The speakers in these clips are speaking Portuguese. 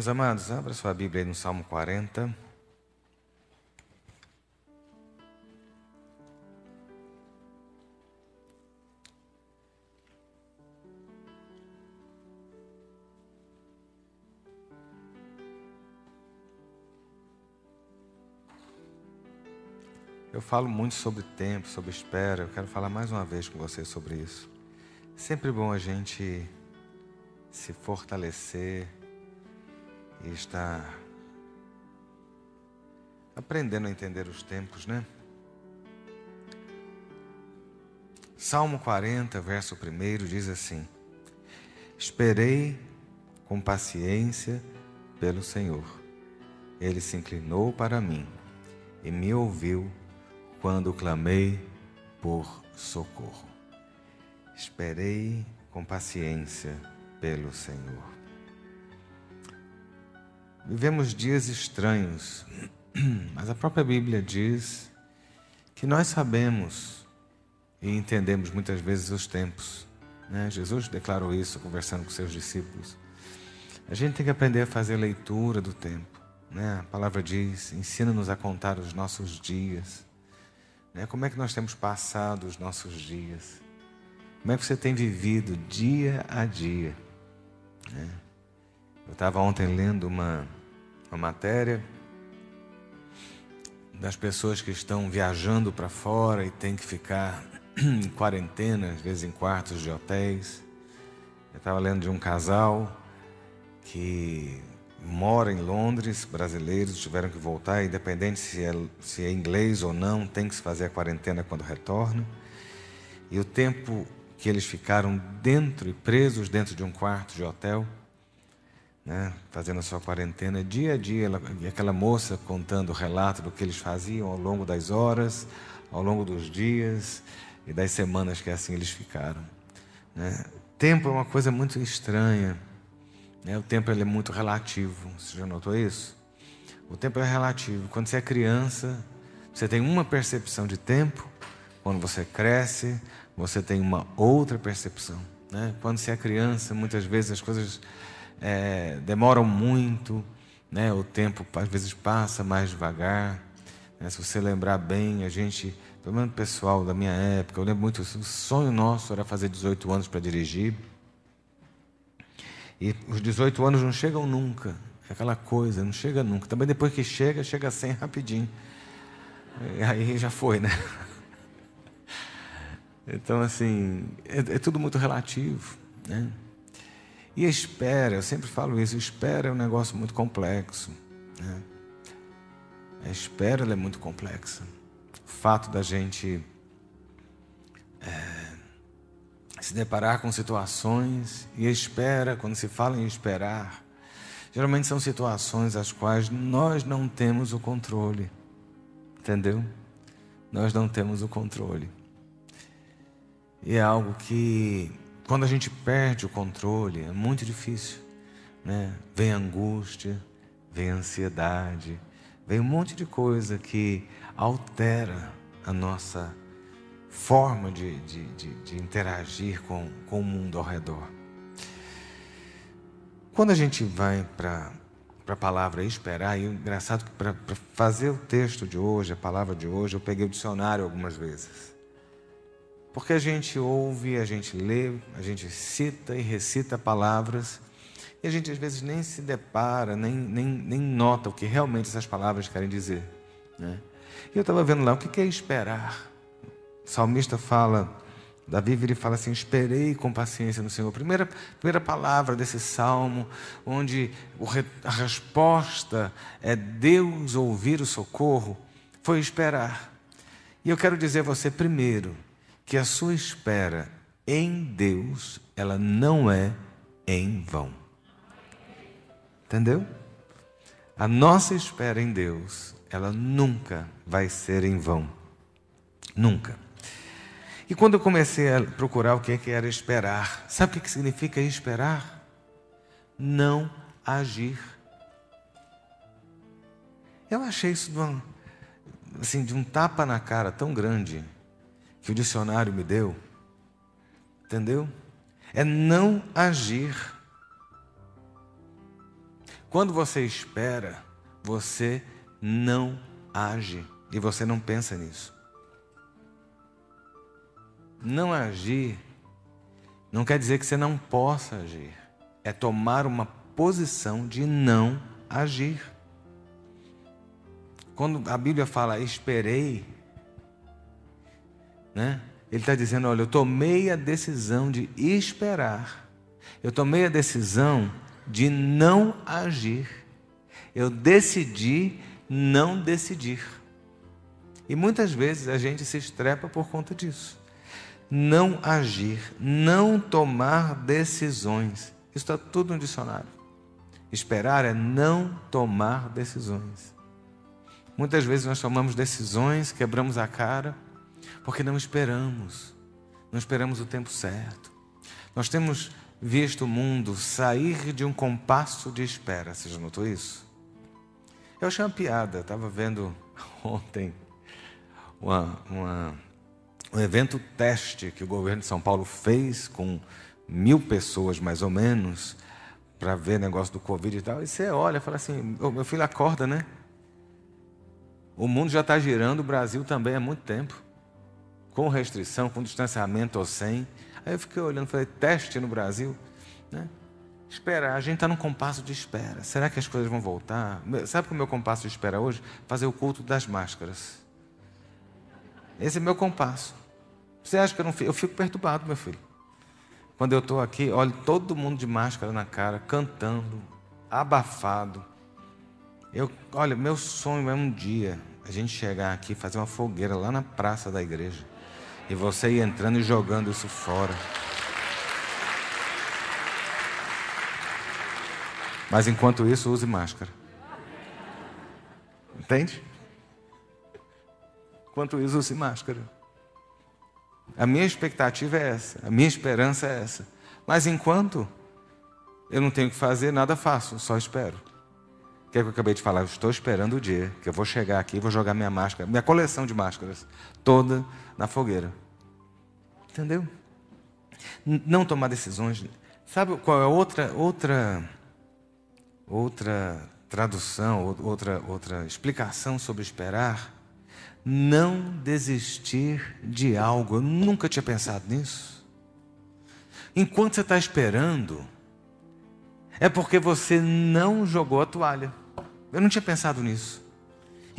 Meus amados, abra sua Bíblia aí no Salmo 40. Eu falo muito sobre tempo, sobre espera. Eu quero falar mais uma vez com você sobre isso. Sempre bom a gente se fortalecer e estar aprendendo a entender os tempos, né? Salmo 40, verso 1 diz assim: Esperei com paciência pelo Senhor. Ele se inclinou para mim e me ouviu quando clamei por socorro. Esperei com paciência pelo Senhor. Vivemos dias estranhos, mas a própria Bíblia diz que nós sabemos e entendemos muitas vezes os tempos. Né? Jesus declarou isso conversando com seus discípulos. A gente tem que aprender a fazer leitura do tempo. Né? A palavra diz: ensina-nos a contar os nossos dias né? Como é que nós temos passado os nossos dias? Como é que você tem vivido dia a dia? Né? Eu estava ontem lendo uma, uma matéria das pessoas que estão viajando para fora e têm que ficar em quarentena, às vezes em quartos de hotéis. Eu estava lendo de um casal que mora em Londres, brasileiros tiveram que voltar, independente se é, se é inglês ou não, tem que se fazer a quarentena quando retornam. E o tempo que eles ficaram dentro e presos dentro de um quarto de hotel, né, fazendo a sua quarentena, dia a dia, ela, aquela moça contando o relato do que eles faziam ao longo das horas, ao longo dos dias e das semanas que assim eles ficaram. Né? Tempo é uma coisa muito estranha. Né? O tempo ele é muito relativo. Você já notou isso? O tempo é relativo. Quando você é criança, você tem uma percepção de tempo. Quando você cresce, você tem uma outra percepção. Né? Quando você é criança, muitas vezes as coisas é, demoram muito. Né? O tempo às vezes passa mais devagar. Né? Se você lembrar bem, a gente, pelo menos pessoal da minha época, eu lembro muito, o sonho nosso era fazer 18 anos para dirigir. E os 18 anos não chegam nunca. É aquela coisa, não chega nunca. Também depois que chega, chega sem rapidinho. E aí já foi, né? Então, assim, é, é tudo muito relativo. Né? E espera, eu sempre falo isso, espera é um negócio muito complexo. Né? A espera é muito complexa. O fato da gente é, se deparar com situações e espera, quando se fala em esperar, geralmente são situações as quais nós não temos o controle. Entendeu? Nós não temos o controle. E é algo que, quando a gente perde o controle, é muito difícil. Né? Vem angústia, vem ansiedade, vem um monte de coisa que altera a nossa forma de, de, de, de interagir com, com o mundo ao redor. Quando a gente vai para a palavra esperar, e é engraçado que para fazer o texto de hoje, a palavra de hoje, eu peguei o dicionário algumas vezes. Porque a gente ouve, a gente lê, a gente cita e recita palavras, e a gente às vezes nem se depara, nem, nem, nem nota o que realmente essas palavras querem dizer. Né? E eu estava vendo lá o que é esperar. O salmista fala, Davi ele fala assim: Esperei com paciência no Senhor. Primeira, primeira palavra desse salmo, onde a resposta é Deus ouvir o socorro, foi esperar. E eu quero dizer a você primeiro que a sua espera em Deus, ela não é em vão. Entendeu? A nossa espera em Deus, ela nunca vai ser em vão. Nunca. E quando eu comecei a procurar o que é era esperar, sabe o que significa esperar? Não agir. Eu achei isso de, uma, assim, de um tapa na cara tão grande que o dicionário me deu. Entendeu? É não agir. Quando você espera, você não age e você não pensa nisso. Não agir não quer dizer que você não possa agir. É tomar uma posição de não agir. Quando a Bíblia fala esperei, né? Ele está dizendo: olha, eu tomei a decisão de esperar. Eu tomei a decisão de não agir. Eu decidi não decidir. E muitas vezes a gente se estrepa por conta disso. Não agir, não tomar decisões. Isso está tudo no dicionário. Esperar é não tomar decisões. Muitas vezes nós tomamos decisões, quebramos a cara, porque não esperamos, não esperamos o tempo certo. Nós temos visto o mundo sair de um compasso de espera. Você já notou isso? Eu achei uma piada. Estava vendo ontem uma, uma, um evento teste que o governo de São Paulo fez com mil pessoas, mais ou menos, para ver negócio do Covid e tal. E você olha e fala assim: oh, meu filho, acorda, né? O mundo já está girando, o Brasil também há muito tempo. Com restrição, com distanciamento ou sem. Aí eu fiquei olhando, falei, teste no Brasil, né? Esperar, a gente está num compasso de espera. Será que as coisas vão voltar? Sabe o meu compasso de espera hoje? Fazer o culto das máscaras. Esse é meu compasso. Você acha que eu não fico? Eu fico perturbado, meu filho. Quando eu estou aqui, olho todo mundo de máscara na cara, cantando, abafado. Eu, olha, meu sonho é um dia a gente chegar aqui, fazer uma fogueira lá na praça da igreja. E você ir entrando e jogando isso fora. Mas enquanto isso, use máscara. Entende? Enquanto isso, use máscara. A minha expectativa é essa, a minha esperança é essa. Mas enquanto eu não tenho que fazer, nada faço, só espero. O que é que eu acabei de falar? Eu estou esperando o dia que eu vou chegar aqui e vou jogar minha máscara, minha coleção de máscaras, toda na fogueira. Entendeu? Não tomar decisões. Sabe qual é outra outra outra tradução, outra outra explicação sobre esperar? Não desistir de algo. Eu nunca tinha pensado nisso. Enquanto você está esperando, é porque você não jogou a toalha. Eu não tinha pensado nisso.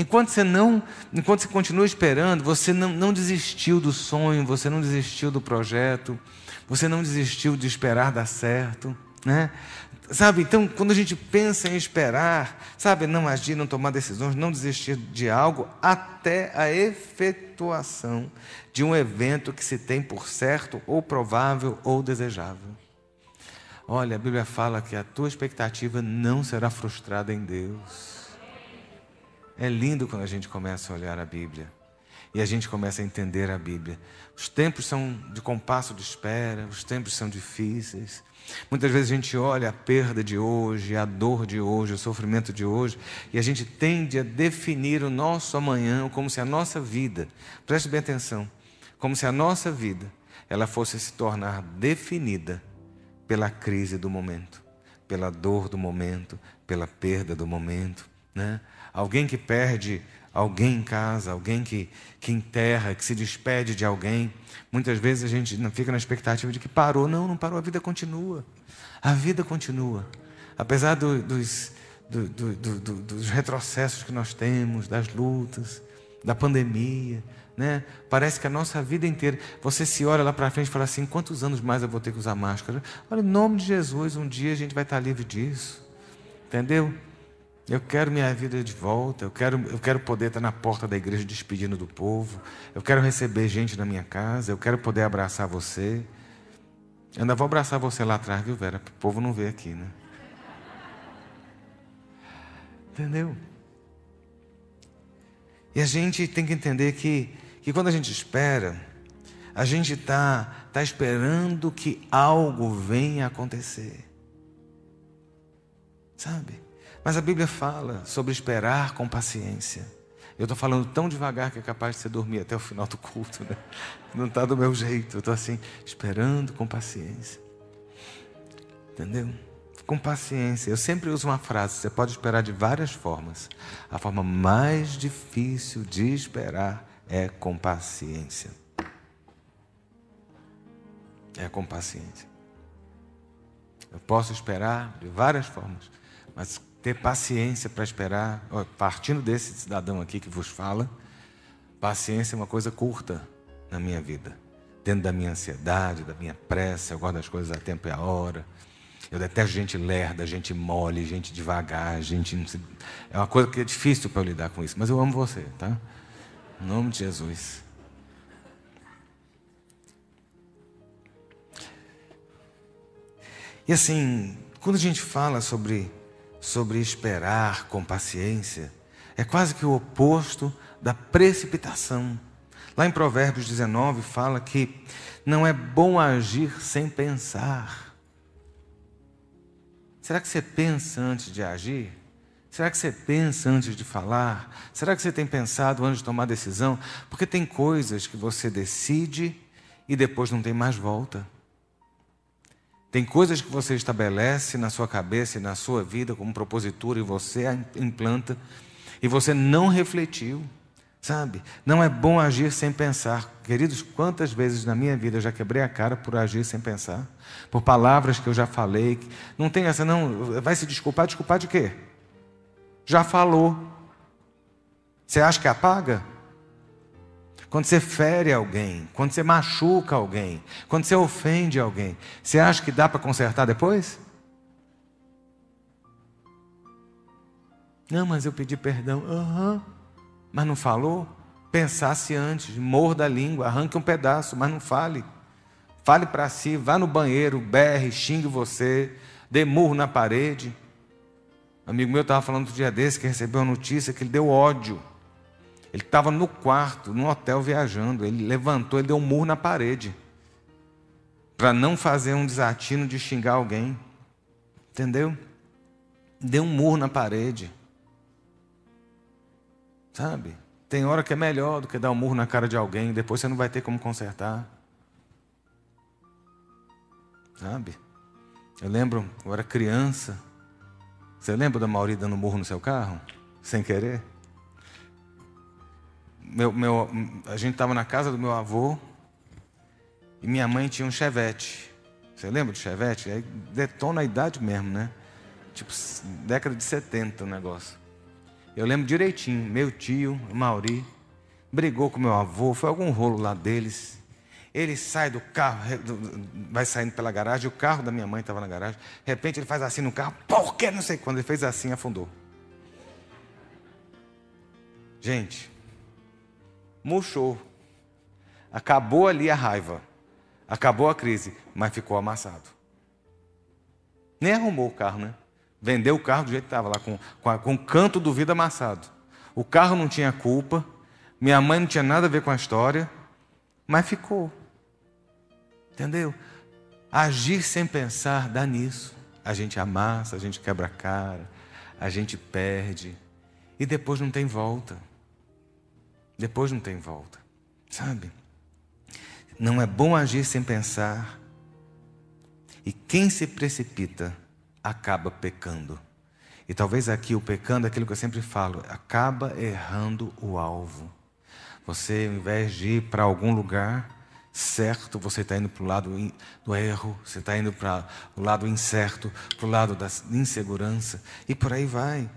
Enquanto você não, enquanto você continua esperando, você não, não desistiu do sonho, você não desistiu do projeto, você não desistiu de esperar dar certo, né? Sabe, então, quando a gente pensa em esperar, sabe, não agir, não tomar decisões, não desistir de algo, até a efetuação de um evento que se tem por certo, ou provável, ou desejável. Olha, a Bíblia fala que a tua expectativa não será frustrada em Deus. É lindo quando a gente começa a olhar a Bíblia e a gente começa a entender a Bíblia. Os tempos são de compasso de espera, os tempos são difíceis. Muitas vezes a gente olha a perda de hoje, a dor de hoje, o sofrimento de hoje, e a gente tende a definir o nosso amanhã como se a nossa vida, preste bem atenção, como se a nossa vida ela fosse se tornar definida pela crise do momento, pela dor do momento, pela perda do momento. Né? Alguém que perde alguém em casa, alguém que, que enterra, que se despede de alguém. Muitas vezes a gente não fica na expectativa de que parou. Não, não parou, a vida continua. A vida continua. Apesar do, dos, do, do, dos retrocessos que nós temos, das lutas, da pandemia, né? Parece que a nossa vida inteira, você se olha lá para frente e fala assim: quantos anos mais eu vou ter que usar máscara? Olha, em nome de Jesus, um dia a gente vai estar livre disso. Entendeu? Eu quero minha vida de volta, eu quero, eu quero poder estar na porta da igreja despedindo do povo, eu quero receber gente na minha casa, eu quero poder abraçar você. Eu ainda vou abraçar você lá atrás, viu, Vera? O povo não ver aqui, né? Entendeu? E a gente tem que entender que que quando a gente espera, a gente está tá esperando que algo venha acontecer. Sabe? Mas a Bíblia fala sobre esperar com paciência. Eu estou falando tão devagar que é capaz de você dormir até o final do culto. Né? Não está do meu jeito. Eu estou assim, esperando com paciência. Entendeu? com paciência. Eu sempre uso uma frase: você pode esperar de várias formas. A forma mais difícil de esperar é com paciência. É com paciência. Eu posso esperar de várias formas, mas ter paciência para esperar, partindo desse cidadão aqui que vos fala, paciência é uma coisa curta na minha vida. Dentro da minha ansiedade, da minha pressa, eu gosto das coisas a tempo e a hora. Eu detesto gente lerda, gente mole, gente devagar, gente. É uma coisa que é difícil para eu lidar com isso, mas eu amo você, tá? Em nome de Jesus. E assim, quando a gente fala sobre, sobre esperar com paciência, é quase que o oposto da precipitação. Lá em Provérbios 19 fala que não é bom agir sem pensar. Será que você pensa antes de agir? Será que você pensa antes de falar? Será que você tem pensado antes de tomar decisão? Porque tem coisas que você decide e depois não tem mais volta. Tem coisas que você estabelece na sua cabeça e na sua vida como propositura e você a implanta e você não refletiu, sabe? Não é bom agir sem pensar. Queridos, quantas vezes na minha vida eu já quebrei a cara por agir sem pensar? Por palavras que eu já falei. Não tem essa, não. Vai se desculpar? Desculpar de quê? Já falou. Você acha que apaga? Quando você fere alguém, quando você machuca alguém, quando você ofende alguém, você acha que dá para consertar depois? Não, mas eu pedi perdão. Uhum. Mas não falou? Pensasse antes, morda a língua, arranque um pedaço, mas não fale. Fale para si, vá no banheiro, berre, xingue você, dê murro na parede. Um amigo meu estava falando outro dia desse que recebeu a notícia que ele deu ódio ele estava no quarto, no hotel viajando. Ele levantou, ele deu um murro na parede. Para não fazer um desatino de xingar alguém. Entendeu? Deu um murro na parede. Sabe? Tem hora que é melhor do que dar um murro na cara de alguém, depois você não vai ter como consertar. Sabe? Eu lembro, eu era criança. Você lembra da Mauri dando murro no seu carro? Sem querer? Meu, meu, a gente estava na casa do meu avô e minha mãe tinha um chevette. Você lembra do chevette? Aí detona a idade mesmo, né? Tipo, década de 70 o negócio. Eu lembro direitinho, meu tio, Mauri, brigou com meu avô, foi algum rolo lá deles. Ele sai do carro, vai saindo pela garagem, o carro da minha mãe estava na garagem. De repente ele faz assim no carro, por que não sei quando ele fez assim, afundou. Gente, murchou. Acabou ali a raiva. Acabou a crise, mas ficou amassado. Nem arrumou o carro, né? Vendeu o carro do jeito que estava lá, com, com, com o canto do vidro amassado. O carro não tinha culpa, minha mãe não tinha nada a ver com a história, mas ficou. Entendeu? Agir sem pensar dá nisso. A gente amassa, a gente quebra a cara, a gente perde, e depois não tem volta. Depois não tem volta, sabe? Não é bom agir sem pensar. E quem se precipita acaba pecando. E talvez aqui o pecando é aquilo que eu sempre falo, acaba errando o alvo. Você, ao invés de ir para algum lugar certo, você está indo para o lado do erro, você está indo para o lado incerto, para o lado da insegurança, e por aí vai.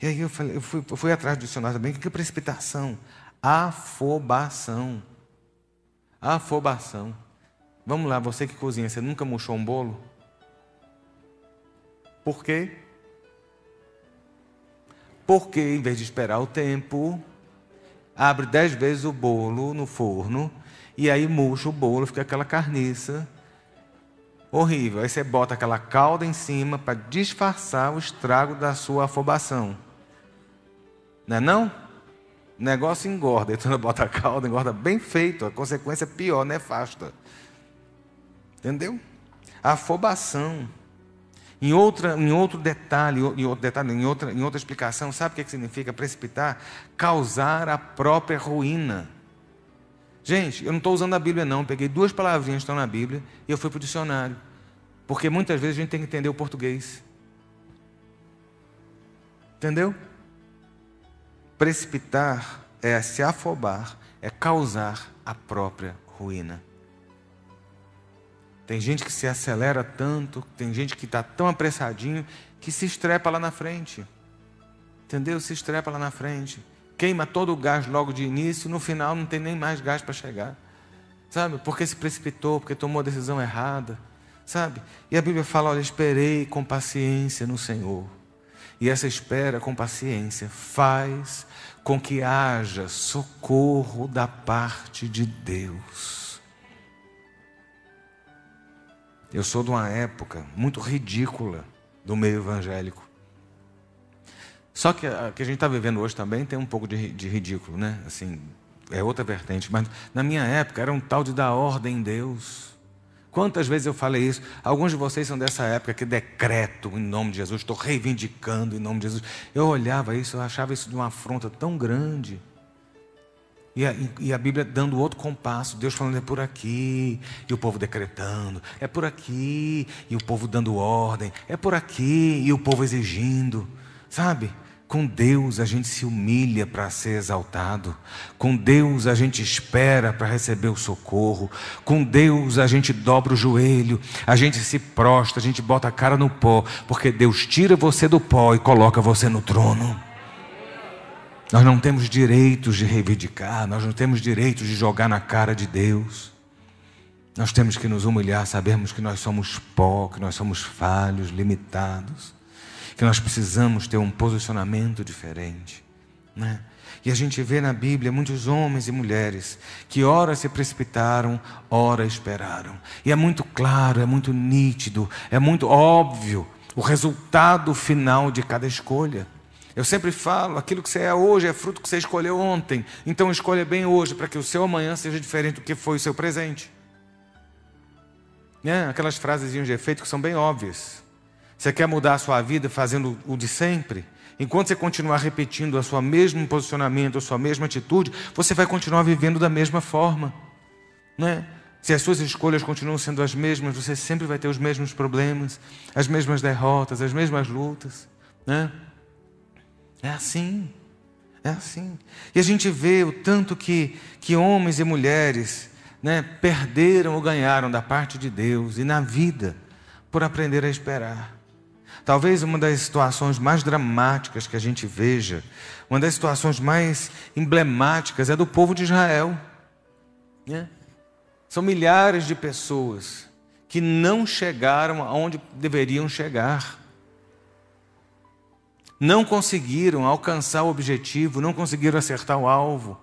E aí eu, falei, eu, fui, eu fui atrás do dicionário também, o que é precipitação? Afobação. Afobação. Vamos lá, você que cozinha, você nunca murchou um bolo? Por quê? Porque em vez de esperar o tempo, abre dez vezes o bolo no forno e aí murcha o bolo, fica aquela carniça horrível. Aí você bota aquela calda em cima para disfarçar o estrago da sua afobação. Não é não? O negócio engorda. Então bota a calda, engorda bem feito. A consequência é pior, nefasta. Entendeu? Afobação. Em, outra, em outro detalhe, em outro detalhe, em outra, em outra explicação, sabe o que, que significa precipitar? Causar a própria ruína. Gente, eu não estou usando a Bíblia, não. Peguei duas palavrinhas que estão na Bíblia e eu fui para o dicionário. Porque muitas vezes a gente tem que entender o português. Entendeu? Precipitar é se afobar, é causar a própria ruína. Tem gente que se acelera tanto, tem gente que está tão apressadinho que se estrepa lá na frente. Entendeu? Se estrepa lá na frente. Queima todo o gás logo de início, no final não tem nem mais gás para chegar. Sabe? Porque se precipitou, porque tomou a decisão errada. Sabe? E a Bíblia fala: olha, esperei com paciência no Senhor. E essa espera com paciência faz com que haja socorro da parte de Deus. Eu sou de uma época muito ridícula do meio evangélico. Só que a que a gente está vivendo hoje também tem um pouco de, de ridículo, né? Assim, é outra vertente. Mas na minha época era um tal de dar ordem em Deus. Quantas vezes eu falei isso? Alguns de vocês são dessa época que decreto em nome de Jesus, estou reivindicando em nome de Jesus. Eu olhava isso, eu achava isso de uma afronta tão grande. E a, e a, Bíblia dando outro compasso, Deus falando é por aqui, e o povo decretando, é por aqui, e o povo dando ordem, é por aqui, e o povo exigindo, sabe? Com Deus a gente se humilha para ser exaltado, com Deus a gente espera para receber o socorro, com Deus a gente dobra o joelho, a gente se prostra, a gente bota a cara no pó, porque Deus tira você do pó e coloca você no trono. Nós não temos direitos de reivindicar, nós não temos direitos de jogar na cara de Deus. Nós temos que nos humilhar, sabermos que nós somos pó, que nós somos falhos, limitados, que nós precisamos ter um posicionamento diferente. Né? E a gente vê na Bíblia muitos homens e mulheres que ora se precipitaram, ora esperaram. E é muito claro, é muito nítido, é muito óbvio o resultado final de cada escolha. Eu sempre falo, aquilo que você é hoje é fruto que você escolheu ontem. Então escolha bem hoje para que o seu amanhã seja diferente do que foi o seu presente. Né? Aquelas frases de efeito que são bem óbvias. Você quer mudar a sua vida fazendo o de sempre? Enquanto você continuar repetindo o seu mesmo posicionamento, a sua mesma atitude, você vai continuar vivendo da mesma forma. Né? Se as suas escolhas continuam sendo as mesmas, você sempre vai ter os mesmos problemas, as mesmas derrotas, as mesmas lutas. Né? É assim. É assim. E a gente vê o tanto que, que homens e mulheres né, perderam ou ganharam da parte de Deus e na vida por aprender a esperar. Talvez uma das situações mais dramáticas que a gente veja, uma das situações mais emblemáticas é do povo de Israel. Né? São milhares de pessoas que não chegaram aonde deveriam chegar não conseguiram alcançar o objetivo, não conseguiram acertar o alvo.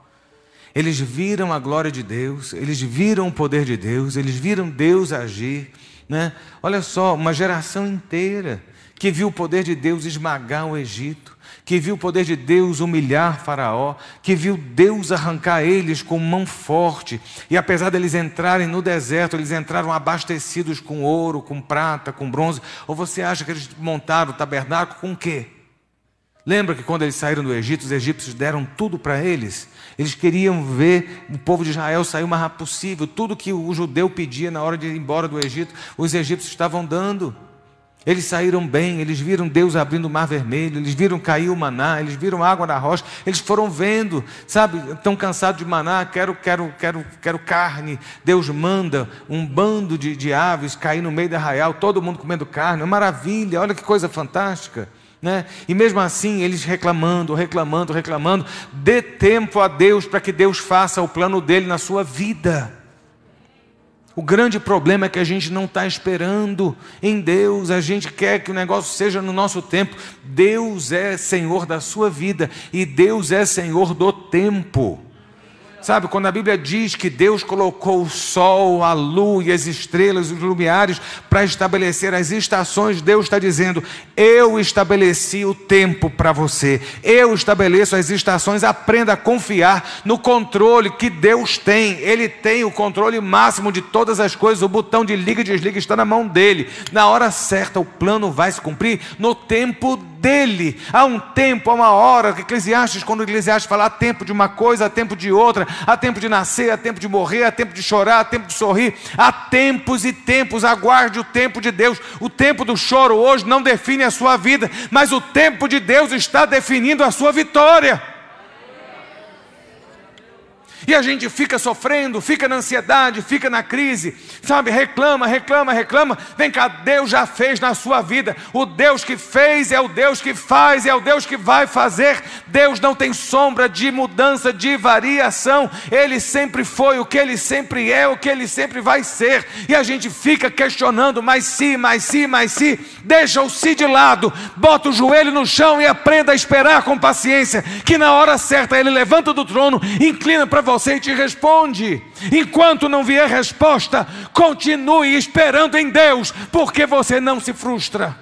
Eles viram a glória de Deus, eles viram o poder de Deus, eles viram Deus agir. Né? Olha só, uma geração inteira que viu o poder de Deus esmagar o Egito, que viu o poder de Deus humilhar Faraó, que viu Deus arrancar eles com mão forte, e apesar deles entrarem no deserto, eles entraram abastecidos com ouro, com prata, com bronze, ou você acha que eles montaram o tabernáculo com o quê? Lembra que quando eles saíram do Egito, os egípcios deram tudo para eles? Eles queriam ver o povo de Israel sair o mais rápido possível. Tudo que o judeu pedia na hora de ir embora do Egito, os egípcios estavam dando. Eles saíram bem, eles viram Deus abrindo o mar vermelho, eles viram cair o maná, eles viram água na rocha, eles foram vendo, sabe, estão cansados de maná, quero, quero, quero, quero carne. Deus manda um bando de, de aves cair no meio da arraial, todo mundo comendo carne, é maravilha, olha que coisa fantástica. Né? E mesmo assim, eles reclamando, reclamando, reclamando, dê tempo a Deus para que Deus faça o plano dele na sua vida. O grande problema é que a gente não está esperando em Deus, a gente quer que o negócio seja no nosso tempo. Deus é Senhor da sua vida e Deus é Senhor do tempo. Sabe, quando a Bíblia diz que Deus colocou o sol, a lua e as estrelas, os lumiares, para estabelecer as estações, Deus está dizendo: Eu estabeleci o tempo para você, eu estabeleço as estações. Aprenda a confiar no controle que Deus tem, Ele tem o controle máximo de todas as coisas. O botão de liga e desliga está na mão dele. Na hora certa, o plano vai se cumprir no tempo dele. Há um tempo, há uma hora, Eclesiastes, quando Eclesiastes fala, há tempo de uma coisa, há tempo de outra, há tempo de nascer, há tempo de morrer, há tempo de chorar, há tempo de sorrir, há tempos e tempos, aguarde o tempo de Deus. O tempo do choro hoje não define a sua vida, mas o tempo de Deus está definindo a sua vitória. E a gente fica sofrendo, fica na ansiedade, fica na crise, sabe? Reclama, reclama, reclama. Vem cá, Deus já fez na sua vida. O Deus que fez é o Deus que faz, é o Deus que vai fazer. Deus não tem sombra de mudança, de variação. Ele sempre foi o que ele sempre é, o que ele sempre vai ser. E a gente fica questionando, mas se, mas se, mas se. Deixa o se de lado, bota o joelho no chão e aprenda a esperar com paciência, que na hora certa ele levanta do trono, inclina para você você e te responde. Enquanto não vier resposta, continue esperando em Deus, porque você não se frustra.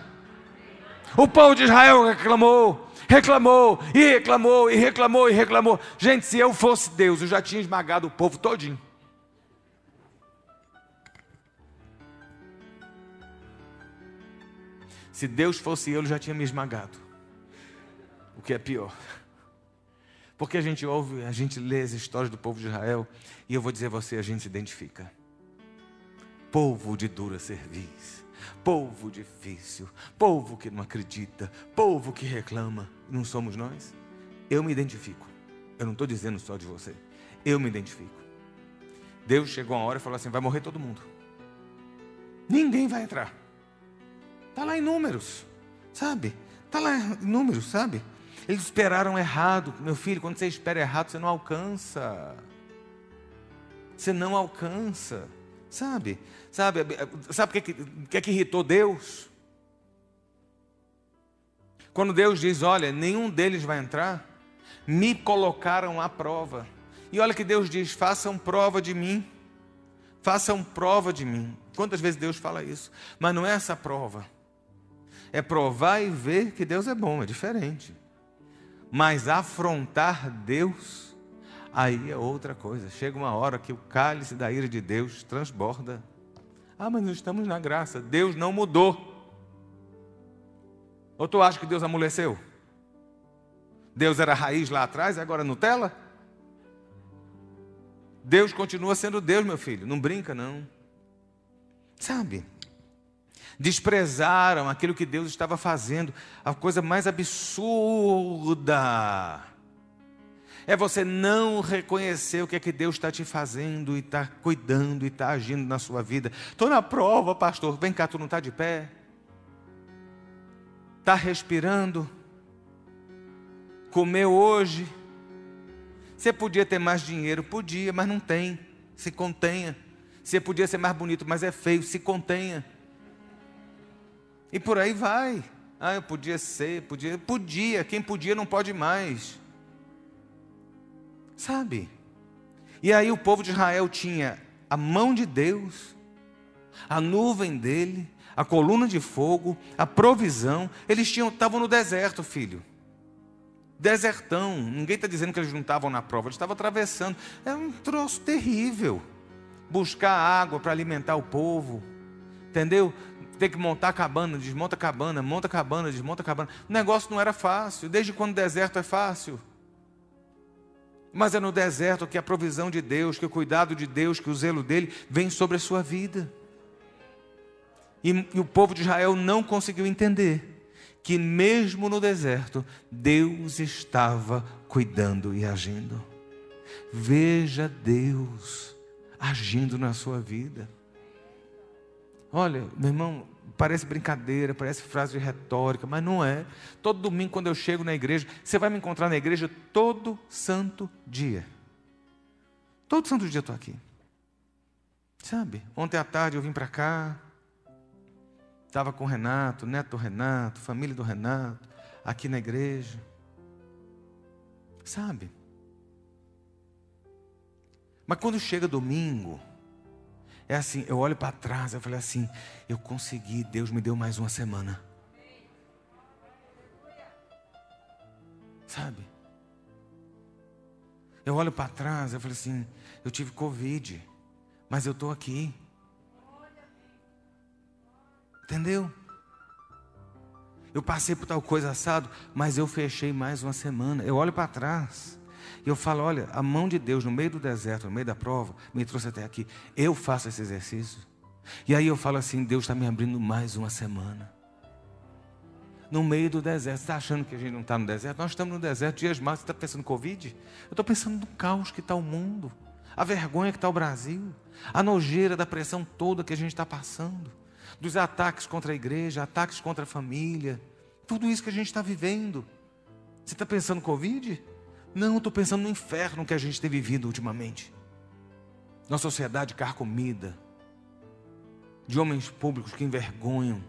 O povo de Israel reclamou, reclamou, e reclamou, e reclamou, e reclamou. Gente, se eu fosse Deus, eu já tinha esmagado o povo todinho. Se Deus fosse eu, ele já tinha me esmagado. O que é pior. Porque a gente ouve, a gente lê as histórias do povo de Israel, e eu vou dizer a você, a gente se identifica. Povo de dura cerviz, povo difícil, povo que não acredita, povo que reclama. Não somos nós? Eu me identifico. Eu não estou dizendo só de você. Eu me identifico. Deus chegou uma hora e falou assim: vai morrer todo mundo. Ninguém vai entrar. Está lá em números, sabe? Está lá em números, sabe? Eles esperaram errado. Meu filho, quando você espera errado, você não alcança. Você não alcança. Sabe? Sabe, sabe o que, que, que irritou Deus? Quando Deus diz: Olha, nenhum deles vai entrar, me colocaram à prova. E olha que Deus diz: Façam prova de mim. Façam prova de mim. Quantas vezes Deus fala isso? Mas não é essa prova. É provar e ver que Deus é bom, é diferente. Mas afrontar Deus, aí é outra coisa. Chega uma hora que o cálice da ira de Deus transborda. Ah, mas nós estamos na graça. Deus não mudou. Ou tu acha que Deus amoleceu? Deus era raiz lá atrás e agora Nutella? Deus continua sendo Deus, meu filho. Não brinca, não. Sabe? Desprezaram aquilo que Deus estava fazendo, a coisa mais absurda. É você não reconhecer o que é que Deus está te fazendo e está cuidando e está agindo na sua vida. Estou na prova, pastor. Vem cá, tu não está de pé? Está respirando? Comeu hoje? Você podia ter mais dinheiro? Podia, mas não tem. Se contenha. Você podia ser mais bonito, mas é feio. Se contenha. E por aí vai. Ah, eu podia ser, podia, podia, quem podia não pode mais. Sabe? E aí o povo de Israel tinha a mão de Deus, a nuvem dele, a coluna de fogo, a provisão. Eles tinham, estavam no deserto, filho. Desertão. Ninguém está dizendo que eles não estavam na prova, eles estavam atravessando. É um troço terrível. Buscar água para alimentar o povo. Entendeu? Tem que montar cabana, desmonta cabana, monta cabana, desmonta cabana. O negócio não era fácil. Desde quando o deserto é fácil? Mas é no deserto que a provisão de Deus, que o cuidado de Deus, que o zelo dele vem sobre a sua vida. E, e o povo de Israel não conseguiu entender que, mesmo no deserto, Deus estava cuidando e agindo. Veja Deus agindo na sua vida. Olha, meu irmão, parece brincadeira, parece frase de retórica, mas não é. Todo domingo, quando eu chego na igreja, você vai me encontrar na igreja todo santo dia. Todo santo dia eu estou aqui. Sabe? Ontem à tarde eu vim para cá, estava com o Renato, neto do Renato, família do Renato, aqui na igreja. Sabe? Mas quando chega domingo, é assim, eu olho para trás, eu falei assim, eu consegui, Deus me deu mais uma semana. Sabe? Eu olho para trás, eu falei assim, eu tive Covid, mas eu estou aqui. Entendeu? Eu passei por tal coisa assado, mas eu fechei mais uma semana. Eu olho para trás e eu falo: olha, a mão de Deus no meio do deserto, no meio da prova, me trouxe até aqui. Eu faço esse exercício. E aí eu falo assim: Deus está me abrindo mais uma semana. No meio do deserto. Você está achando que a gente não está no deserto? Nós estamos no deserto dias mais. Você está pensando em Covid? Eu estou pensando no caos que está o mundo, a vergonha que está o Brasil, a nojeira da pressão toda que a gente está passando, dos ataques contra a igreja, ataques contra a família, tudo isso que a gente está vivendo. Você está pensando Covid? Não, estou pensando no inferno que a gente tem vivido ultimamente. Nossa sociedade carcomida, de homens públicos que envergonham.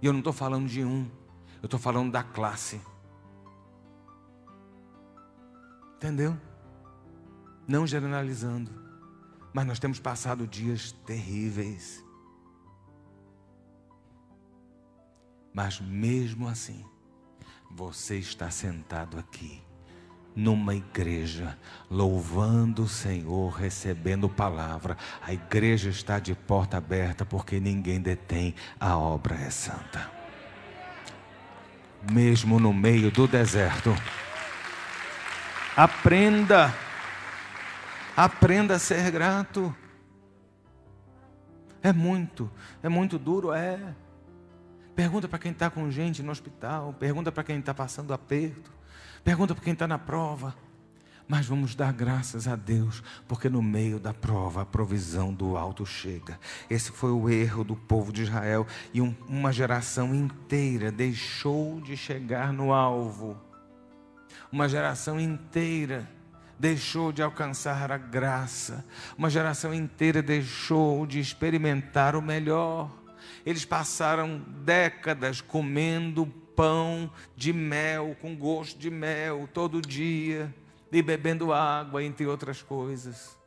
E eu não estou falando de um, eu estou falando da classe. Entendeu? Não generalizando, mas nós temos passado dias terríveis. Mas mesmo assim, você está sentado aqui numa igreja, louvando o Senhor, recebendo palavra. A igreja está de porta aberta porque ninguém detém, a obra é santa. Mesmo no meio do deserto, aprenda, aprenda a ser grato. É muito, é muito duro, é. Pergunta para quem está com gente no hospital, pergunta para quem está passando aperto. Pergunta para quem está na prova. Mas vamos dar graças a Deus, porque no meio da prova a provisão do alto chega. Esse foi o erro do povo de Israel e um, uma geração inteira deixou de chegar no alvo. Uma geração inteira deixou de alcançar a graça. Uma geração inteira deixou de experimentar o melhor. Eles passaram décadas comendo pão de mel, com gosto de mel, todo dia, e bebendo água, entre outras coisas.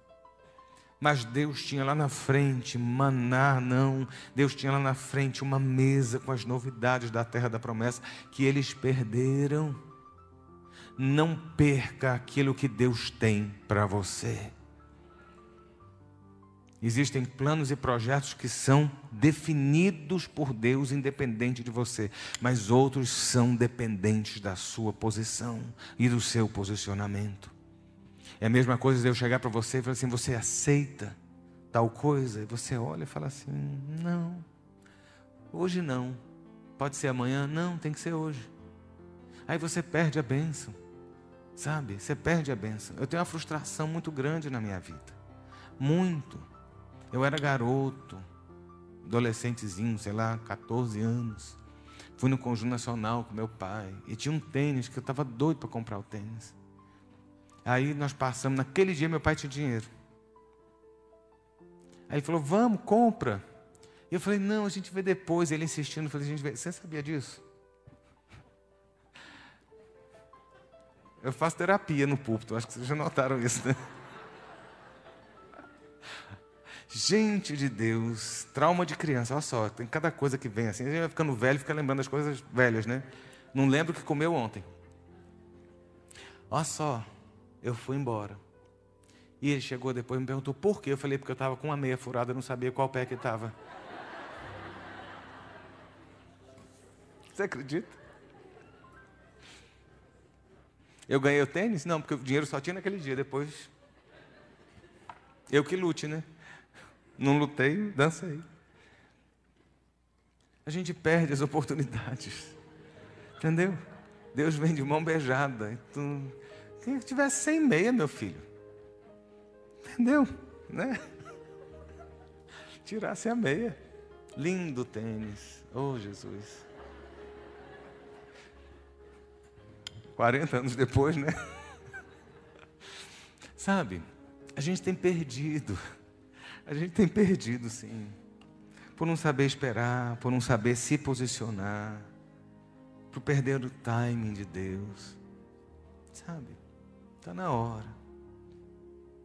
Mas Deus tinha lá na frente, maná não, Deus tinha lá na frente uma mesa com as novidades da terra da promessa que eles perderam. Não perca aquilo que Deus tem para você. Existem planos e projetos que são definidos por Deus, independente de você, mas outros são dependentes da sua posição e do seu posicionamento. É a mesma coisa de eu chegar para você e falar assim: você aceita tal coisa? E você olha e fala assim: não, hoje não. Pode ser amanhã? Não, tem que ser hoje. Aí você perde a bênção, sabe? Você perde a bênção. Eu tenho uma frustração muito grande na minha vida, muito eu era garoto, adolescentezinho, sei lá, 14 anos. Fui no Conjunto Nacional com meu pai. E tinha um tênis que eu estava doido para comprar o tênis. Aí nós passamos, naquele dia meu pai tinha dinheiro. Aí ele falou, vamos, compra. E eu falei, não, a gente vê depois. Ele insistindo, eu falei, a gente vê. Você sabia disso? Eu faço terapia no púlpito, acho que vocês já notaram isso, né? Gente de Deus, trauma de criança, olha só, tem cada coisa que vem assim. A gente vai ficando velho, fica lembrando das coisas velhas, né? Não lembro o que comeu ontem. Olha só, eu fui embora. E ele chegou depois e me perguntou por quê. Eu falei, porque eu estava com uma meia furada, não sabia qual pé que estava. Você acredita? Eu ganhei o tênis? Não, porque o dinheiro só tinha naquele dia. Depois, eu que lute, né? Não lutei, dancei. A gente perde as oportunidades. Entendeu? Deus vem de mão beijada. Então, quem tivesse sem meia, meu filho. Entendeu? Né? Tirasse a meia. Lindo tênis. Oh, Jesus. 40 anos depois, né? Sabe, a gente tem perdido a gente tem perdido, sim. Por não saber esperar, por não saber se posicionar, por perder o timing de Deus. Sabe? Está na hora.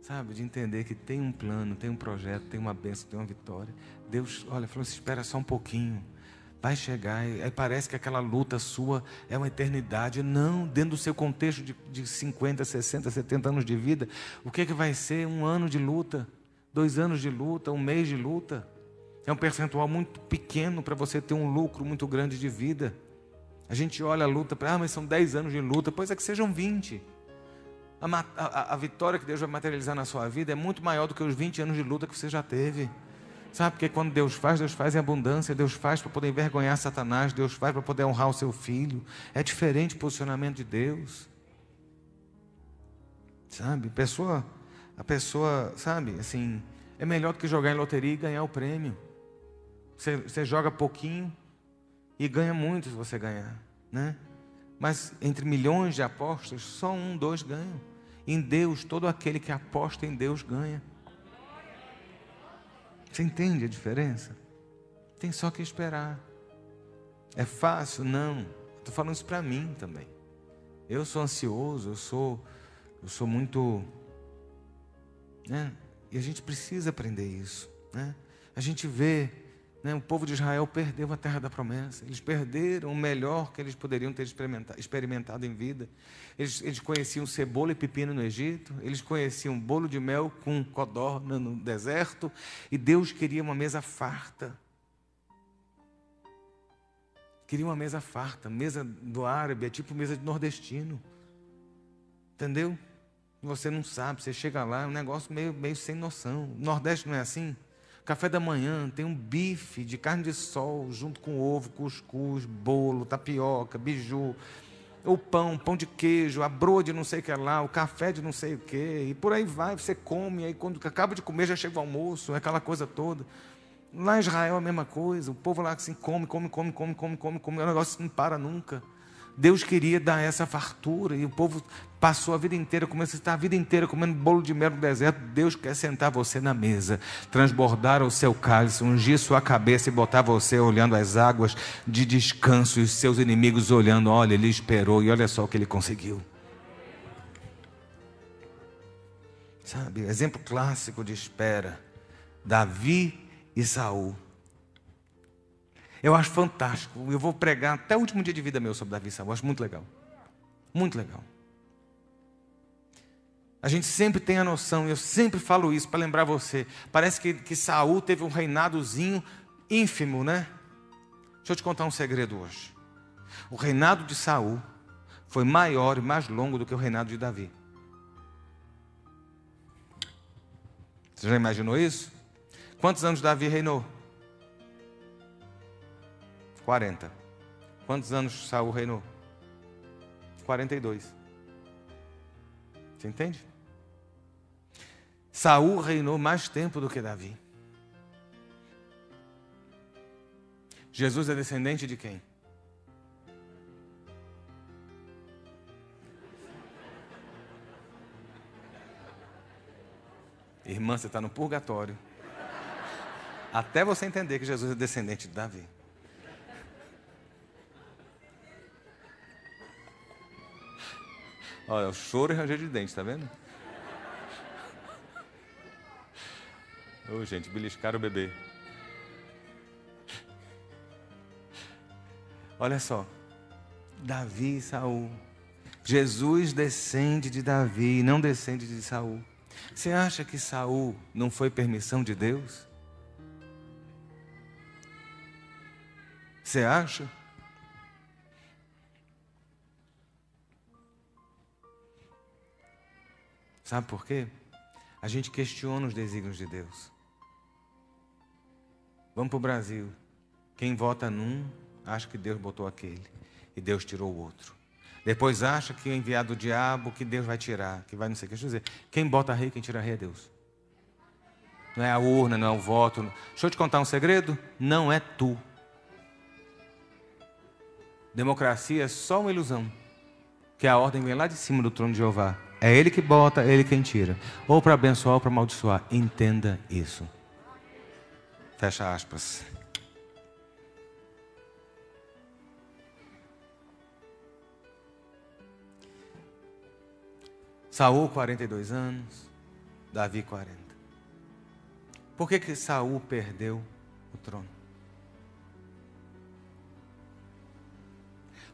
Sabe? De entender que tem um plano, tem um projeto, tem uma bênção, tem uma vitória. Deus, olha, falou assim: espera só um pouquinho. Vai chegar, aí parece que aquela luta sua é uma eternidade. Não, dentro do seu contexto de, de 50, 60, 70 anos de vida, o que, é que vai ser um ano de luta? Dois anos de luta, um mês de luta. É um percentual muito pequeno para você ter um lucro muito grande de vida. A gente olha a luta, ah, mas são 10 anos de luta, pois é que sejam 20. A, a, a, vitória que Deus vai materializar na sua vida é muito maior do que os 20 anos de luta que você já teve. Sabe, porque quando Deus faz, Deus faz em abundância, Deus faz para poder envergonhar Satanás, Deus faz para poder honrar o seu filho. É diferente o posicionamento de Deus. Sabe, pessoa, a pessoa, sabe, assim, é melhor do que jogar em loteria e ganhar o prêmio. Você, você joga pouquinho e ganha muito se você ganhar, né? Mas entre milhões de apostas, só um, dois ganham. Em Deus, todo aquele que aposta em Deus ganha. Você entende a diferença? Tem só que esperar. É fácil? Não. Estou falando isso para mim também. Eu sou ansioso, eu sou, eu sou muito. Né? E a gente precisa aprender isso. Né? A gente vê né? O povo de Israel perdeu a terra da promessa. Eles perderam o melhor que eles poderiam ter experimentado, experimentado em vida. Eles, eles, conheciam cebola e pepino no Egito. Eles conheciam bolo de mel com codorna no deserto. E Deus queria uma mesa farta. Queria uma mesa farta. Mesa do árabe é tipo mesa de nordestino. Entendeu? Você não sabe. Você chega lá, é um negócio meio, meio sem noção. Nordeste não é assim? Café da manhã tem um bife de carne de sol junto com ovo, cuscuz, bolo, tapioca, biju, o pão, pão de queijo, a broa de não sei o que lá, o café de não sei o que, e por aí vai, você come, aí quando acaba de comer já chega o almoço, é aquela coisa toda. Lá em Israel é a mesma coisa, o povo lá assim come, come, come, come, come, come, come, o negócio não para nunca. Deus queria dar essa fartura e o povo passou a vida inteira comendo, você está a vida inteira comendo bolo de mel no deserto. Deus quer sentar você na mesa, transbordar o seu cálice, ungir sua cabeça e botar você olhando as águas de descanso e os seus inimigos olhando. Olha, ele esperou e olha só o que ele conseguiu. Sabe, exemplo clássico de espera: Davi e Saul. Eu acho fantástico. Eu vou pregar até o último dia de vida meu sobre Davi e Saul. Eu acho muito legal. Muito legal. A gente sempre tem a noção, eu sempre falo isso para lembrar você. Parece que, que Saul teve um reinadozinho ínfimo, né? Deixa eu te contar um segredo hoje. O reinado de Saul foi maior e mais longo do que o reinado de Davi. Você já imaginou isso? Quantos anos Davi reinou? 40. Quantos anos Saul reinou? 42. Você entende? Saul reinou mais tempo do que Davi. Jesus é descendente de quem? Irmã, você está no purgatório. Até você entender que Jesus é descendente de Davi. Olha, o choro e ranger de dente, tá vendo? Ô, oh, gente, beliscaram o bebê. Olha só. Davi e Saul. Jesus descende de Davi, não descende de Saul. Você acha que Saul não foi permissão de Deus? Você acha? Sabe por quê? A gente questiona os desígnios de Deus. Vamos para o Brasil. Quem vota num, acha que Deus botou aquele. E Deus tirou o outro. Depois acha que é enviado o diabo, que Deus vai tirar, que vai não sei o que. Deixa eu dizer, quem bota rei, quem tira rei é Deus. Não é a urna, não é o voto. Deixa eu te contar um segredo. Não é tu. Democracia é só uma ilusão. Que a ordem vem lá de cima do trono de Jeová. É Ele que bota, é Ele quem tira. Ou para abençoar ou para amaldiçoar. Entenda isso. Fecha aspas. Saul, 42 anos, Davi, 40. Por que, que Saul perdeu o trono?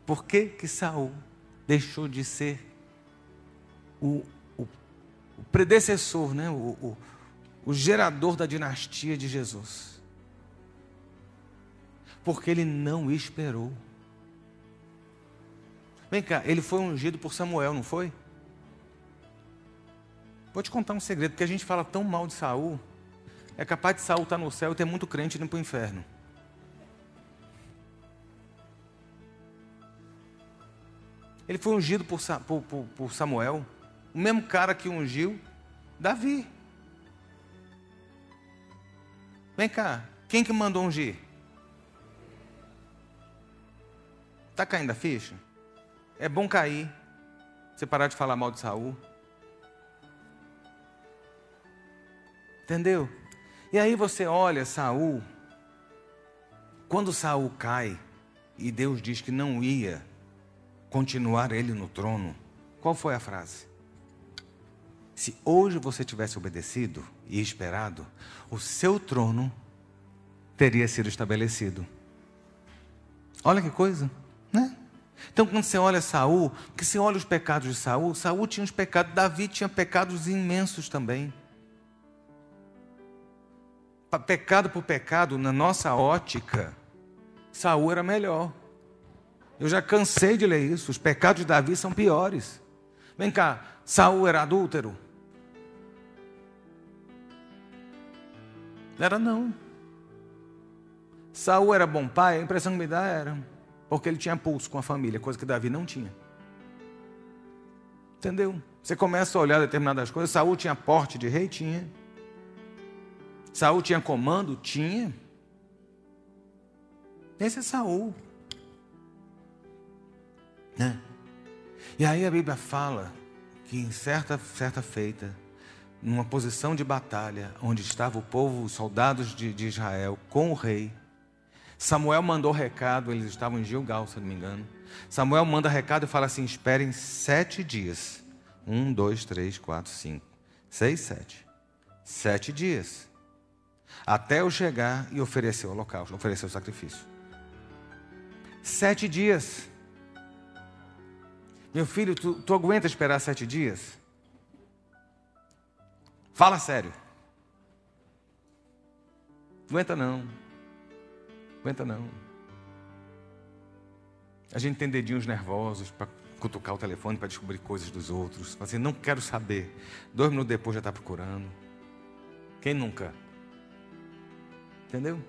Por que, que Saul deixou de ser o, o, o predecessor, né? O, o, gerador da dinastia de Jesus. Porque ele não esperou. Vem cá, ele foi ungido por Samuel, não foi? Vou te contar um segredo, porque a gente fala tão mal de Saul, é capaz de Saul estar no céu e ter muito crente indo para o inferno. Ele foi ungido por, por, por, por Samuel, o mesmo cara que ungiu Davi. Vem cá, quem que mandou ungir? Está caindo a ficha? É bom cair. Você parar de falar mal de Saul. Entendeu? E aí você olha Saul. Quando Saul cai e Deus diz que não ia continuar ele no trono, qual foi a frase? Se hoje você tivesse obedecido e esperado, o seu trono teria sido estabelecido. Olha que coisa, né? Então, quando você olha Saul, porque você olha os pecados de Saul, Saul tinha os pecados, Davi tinha pecados imensos também. Pecado por pecado, na nossa ótica, Saul era melhor. Eu já cansei de ler isso. Os pecados de Davi são piores. Vem cá, Saul era adúltero? Era não. Saul era bom pai? A impressão que me dá era. Porque ele tinha pulso com a família, coisa que Davi não tinha. Entendeu? Você começa a olhar determinadas coisas. Saul tinha porte de rei? Tinha. Saul tinha comando? Tinha. Esse é Saul. Né? E aí a Bíblia fala que em certa, certa feita, numa posição de batalha, onde estava o povo, os soldados de, de Israel com o rei, Samuel mandou recado, eles estavam em Gilgal, se não me engano. Samuel manda recado e fala assim: esperem sete dias. Um, dois, três, quatro, cinco, seis, sete. Sete dias. Até eu chegar e oferecer o holocausto, oferecer o sacrifício. Sete dias. Meu filho, tu, tu aguenta esperar sete dias? Fala sério. Aguenta não. Aguenta não. A gente tem dedinhos nervosos para cutucar o telefone para descobrir coisas dos outros. Assim, não quero saber. Dois minutos depois já está procurando. Quem nunca? Entendeu?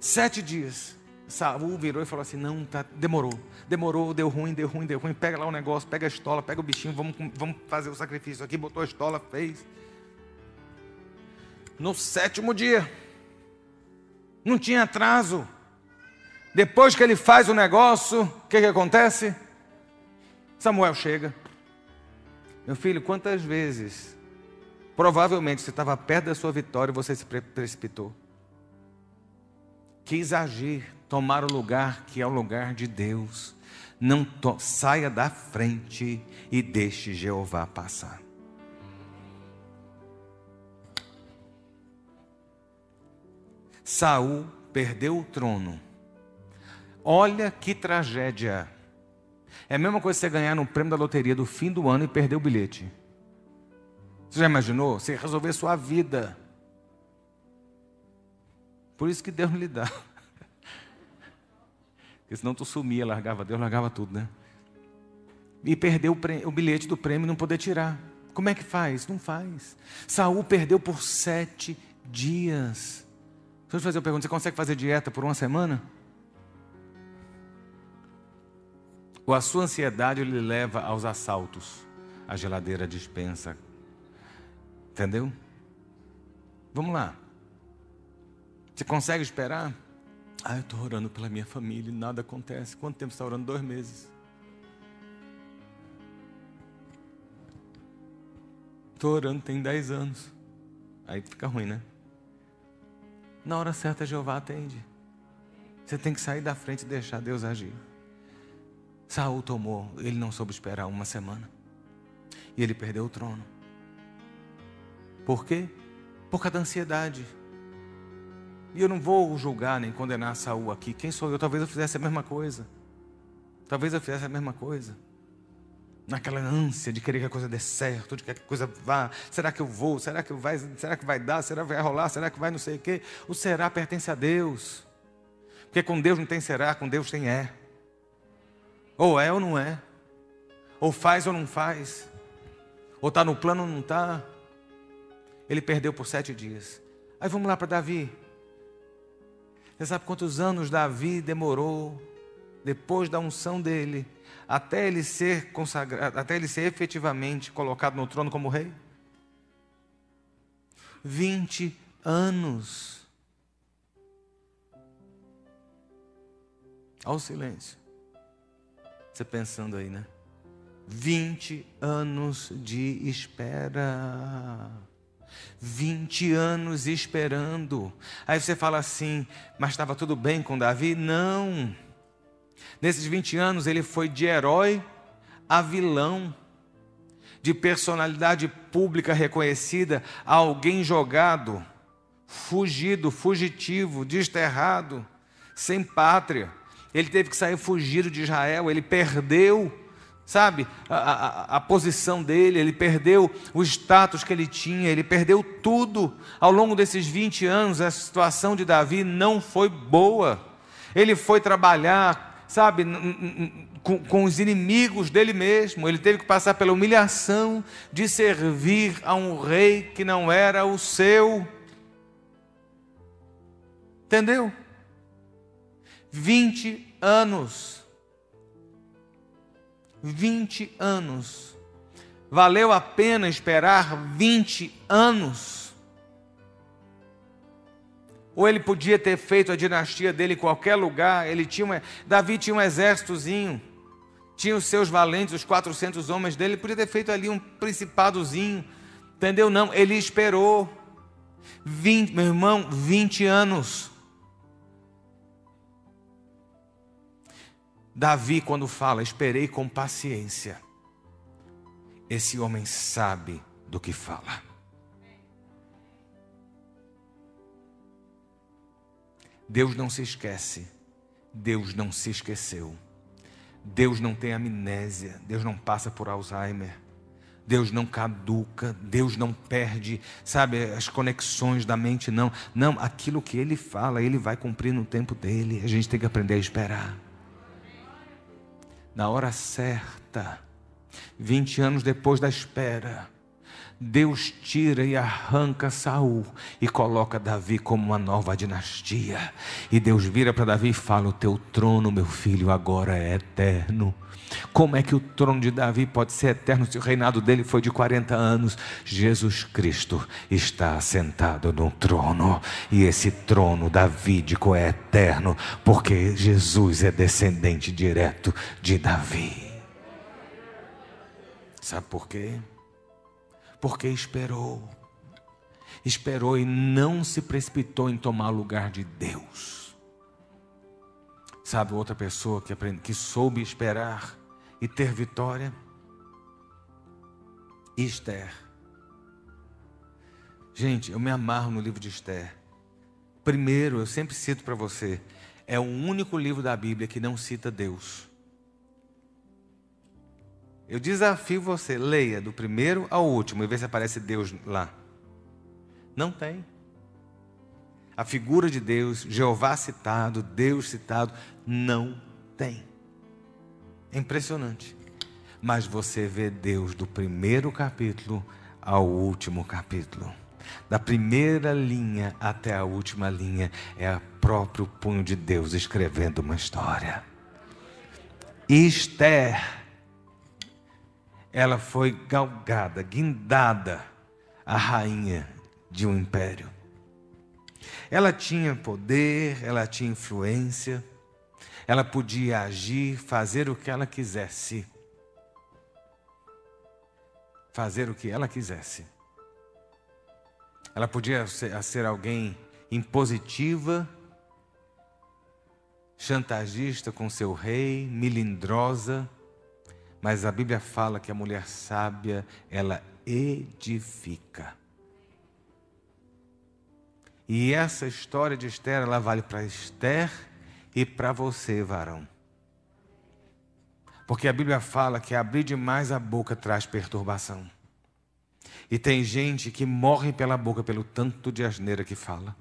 Sete dias. Saul virou e falou assim: Não, tá, demorou, demorou, deu ruim, deu ruim, deu ruim. Pega lá o negócio, pega a estola, pega o bichinho, vamos, vamos fazer o sacrifício aqui. Botou a estola, fez. No sétimo dia, não tinha atraso. Depois que ele faz o negócio, o que, que acontece? Samuel chega. Meu filho, quantas vezes, provavelmente você estava perto da sua vitória e você se precipitou? Quis agir, tomar o lugar que é o lugar de Deus. Não saia da frente e deixe Jeová passar. Saul perdeu o trono. Olha que tragédia. É a mesma coisa você ganhar no prêmio da loteria do fim do ano e perder o bilhete. Você já imaginou? Você resolver sua vida. Por isso que Deus não lhe dá. Porque senão tu sumia, largava Deus, largava tudo, né? E perdeu o, o bilhete do prêmio e não poder tirar. Como é que faz? Não faz. Saul perdeu por sete dias. Deixa eu te fazer uma pergunta: você consegue fazer dieta por uma semana? Ou a sua ansiedade lhe leva aos assaltos? A geladeira dispensa. Entendeu? Vamos lá. Você consegue esperar? Ah, eu estou orando pela minha família e nada acontece. Quanto tempo você está orando? Dois meses. Estou orando tem dez anos. Aí fica ruim, né? Na hora certa, Jeová atende. Você tem que sair da frente e deixar Deus agir. Saul tomou, ele não soube esperar uma semana. E ele perdeu o trono. Por quê? Por causa da ansiedade. E eu não vou julgar nem condenar Saul aqui. Quem sou eu? Talvez eu fizesse a mesma coisa. Talvez eu fizesse a mesma coisa. Naquela ânsia de querer que a coisa dê certo, de que a coisa vá. Será que eu vou? Será que vai? Será que vai dar? Será que vai rolar? Será que vai não sei o quê? O será pertence a Deus. Porque com Deus não tem será, com Deus tem é. Ou é ou não é. Ou faz ou não faz. Ou está no plano ou não está. Ele perdeu por sete dias. Aí vamos lá para Davi. Você sabe quantos anos Davi demorou depois da unção dele até ele ser consagrado, até ele ser efetivamente colocado no trono como rei? 20 anos. Ao silêncio. Você pensando aí, né? 20 anos de espera. 20 anos esperando. Aí você fala assim, mas estava tudo bem com Davi? Não. Nesses 20 anos ele foi de herói a vilão, de personalidade pública reconhecida a alguém jogado, fugido, fugitivo, desterrado, sem pátria. Ele teve que sair fugido de Israel, ele perdeu sabe, a, a, a, posição dele, ele perdeu o status que ele tinha, ele perdeu tudo. Ao longo desses 20 anos, a situação de Davi não foi boa. Ele foi trabalhar, sabe, com, com os inimigos dele mesmo. Ele teve que passar pela humilhação de servir a um rei que não era o seu. Entendeu? 20 anos 20 anos. Valeu a pena esperar 20 anos? Ou ele podia ter feito a dinastia dele em qualquer lugar? Ele tinha uma, Davi tinha um exércitozinho, tinha os seus valentes, os 400 homens dele, ele podia ter feito ali um principadozinho, entendeu? Não, ele esperou 20, meu irmão, 20 anos. Davi, quando fala, esperei com paciência, esse homem sabe do que fala. Deus não se esquece, Deus não se esqueceu, Deus não tem amnésia, Deus não passa por Alzheimer. Deus não caduca, Deus não perde, sabe, as conexões da mente, não. Não, aquilo que Ele fala, Ele vai cumprir no tempo dele. A gente tem que aprender a esperar na hora certa, 20 anos depois da espera, Deus tira e arranca Saul e coloca Davi como uma nova dinastia. E Deus vira para Davi e fala: O teu trono, meu filho, agora é eterno. Como é que o trono de Davi pode ser eterno se o reinado dele foi de 40 anos? Jesus Cristo está assentado no trono, e esse trono davídico é eterno, porque Jesus é descendente direto de Davi. Sabe por quê? porque esperou. Esperou e não se precipitou em tomar lugar de Deus. Sabe outra pessoa que, aprende, que soube esperar e ter vitória? Esther. Gente, eu me amarro no livro de Esther. Primeiro, eu sempre cito para você, é o único livro da Bíblia que não cita Deus. Eu desafio você, leia do primeiro ao último e vê se aparece Deus lá. Não tem. A figura de Deus, Jeová citado, Deus citado, não tem. É impressionante. Mas você vê Deus do primeiro capítulo ao último capítulo. Da primeira linha até a última linha é o próprio punho de Deus escrevendo uma história. Esther ela foi galgada, guindada, a rainha de um império. Ela tinha poder, ela tinha influência, ela podia agir, fazer o que ela quisesse. Fazer o que ela quisesse. Ela podia ser, alguém impositiva, chantagista com seu rei, milindrosa, mas a Bíblia fala que a mulher sábia, ela edifica. E essa história de Esther, ela vale para Esther e para você, varão. Porque a Bíblia fala que abrir demais a boca traz perturbação. E tem gente que morre pela boca pelo tanto de asneira que fala,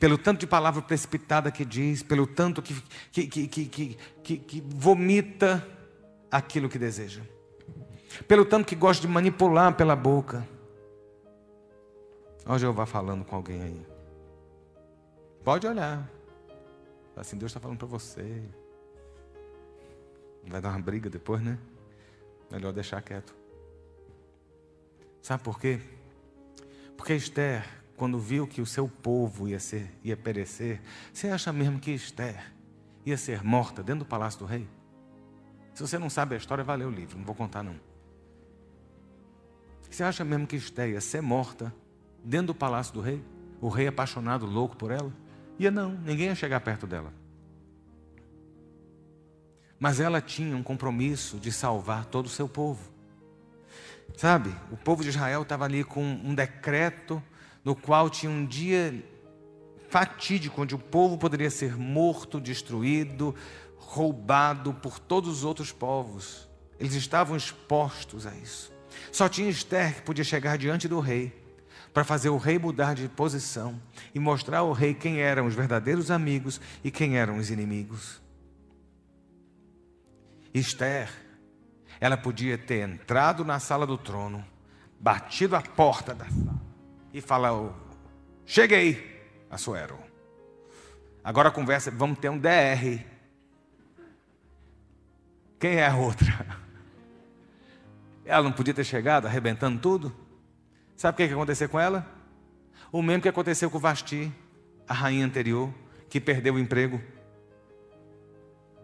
pelo tanto de palavra precipitada que diz, pelo tanto que, que, que, que, que, que vomita aquilo que deseja. Pelo tanto que gosta de manipular pela boca. Olha Jeová falando com alguém aí. Pode olhar. Assim, Deus está falando para você. Vai dar uma briga depois, né? Melhor deixar quieto. Sabe por quê? Porque Esther, quando viu que o seu povo ia, ser, ia perecer, você acha mesmo que Esther ia ser morta dentro do palácio do rei? Se você não sabe a história, vai ler o livro, não vou contar não. Você acha mesmo que Esther ia ser morta dentro do palácio do rei? O rei apaixonado, louco por ela? Ia não, ninguém ia chegar perto dela. Mas ela tinha um compromisso de salvar todo o seu povo. Sabe, o povo de Israel estava ali com um decreto no qual tinha um dia fatídico onde o povo poderia ser morto, destruído, roubado por todos os outros povos. Eles estavam expostos a isso. Só tinha Esther que podia chegar diante do rei para fazer o rei mudar de posição e mostrar ao rei quem eram os verdadeiros amigos e quem eram os inimigos. Esther, ela podia ter entrado na sala do trono, batido a porta da sala e falado: Cheguei, Assuero. Agora a conversa, vamos ter um DR. Quem é a outra? Ela não podia ter chegado arrebentando tudo? Sabe o que, que aconteceu com ela? O mesmo que aconteceu com Vasti, a rainha anterior, que perdeu o emprego.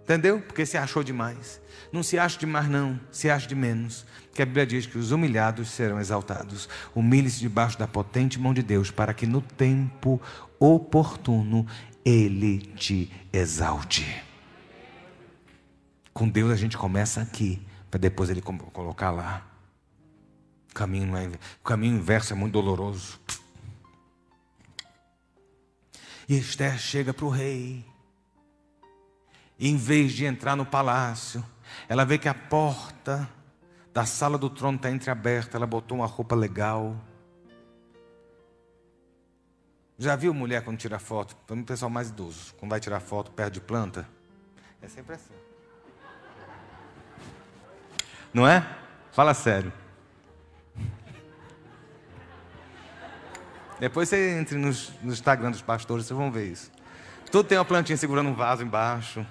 Entendeu? Porque se achou demais. Não se acha demais, não. Se acha de menos. Porque a Bíblia diz que os humilhados serão exaltados. Humilhe-se debaixo da potente mão de Deus, para que no tempo oportuno Ele te exalte. Com Deus a gente começa aqui, para depois Ele colocar lá. O caminho, é, o caminho inverso é muito doloroso. E Esther chega para o rei. E em vez de entrar no palácio, ela vê que a porta da sala do trono está entreaberta. Ela botou uma roupa legal. Já viu mulher quando tira foto? Para mim, pessoal mais idoso, quando vai tirar foto perto de planta, é sempre assim. Não é? Fala sério. Depois você entre nos, no Instagram dos pastores, vocês vão ver isso. Tudo tem uma plantinha segurando um vaso embaixo,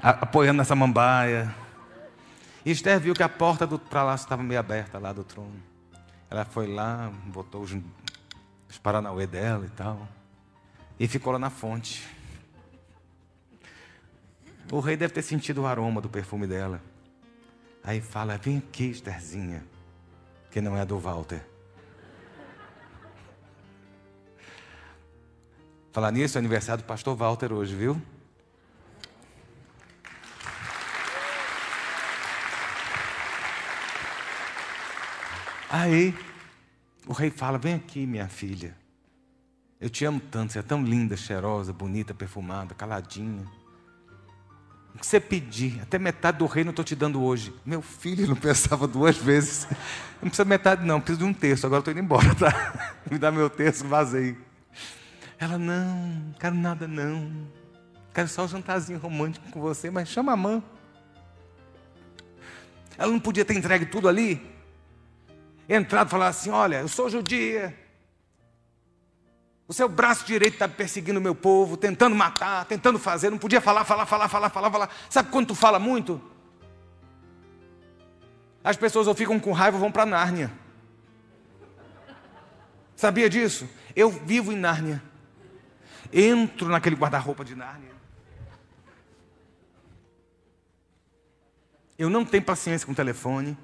apoiando nessa mambaia. E Esther viu que a porta do palácio estava meio aberta lá do trono. Ela foi lá, botou os, os paranauê dela e tal. E ficou lá na fonte. O rei deve ter sentido o aroma do perfume dela. Aí fala: Vem aqui, Estherzinha, que não é do Walter. Falar nisso, é aniversário do pastor Walter hoje, viu? Aí, o rei fala: Vem aqui, minha filha. Eu te amo tanto, você é tão linda, cheirosa, bonita, perfumada, caladinha. O que você pedir, até metade do reino eu estou te dando hoje. Meu filho não pensava duas vezes. Não precisa metade, não, preciso de um terço. Agora estou indo embora, tá? Me dá meu terço, vazei. Ela, não, quero nada não. Quero só um jantarzinho romântico com você, mas chama a mãe. Ela não podia ter entregue tudo ali? Entrado e falar assim: olha, eu sou judia. O seu braço direito está perseguindo o meu povo, tentando matar, tentando fazer. Não podia falar, falar, falar, falar, falar, falar. Sabe quando tu fala muito? As pessoas ou ficam com raiva ou vão para Nárnia. Sabia disso? Eu vivo em Nárnia entro naquele guarda-roupa de Nárnia. Eu não tenho paciência com o telefone.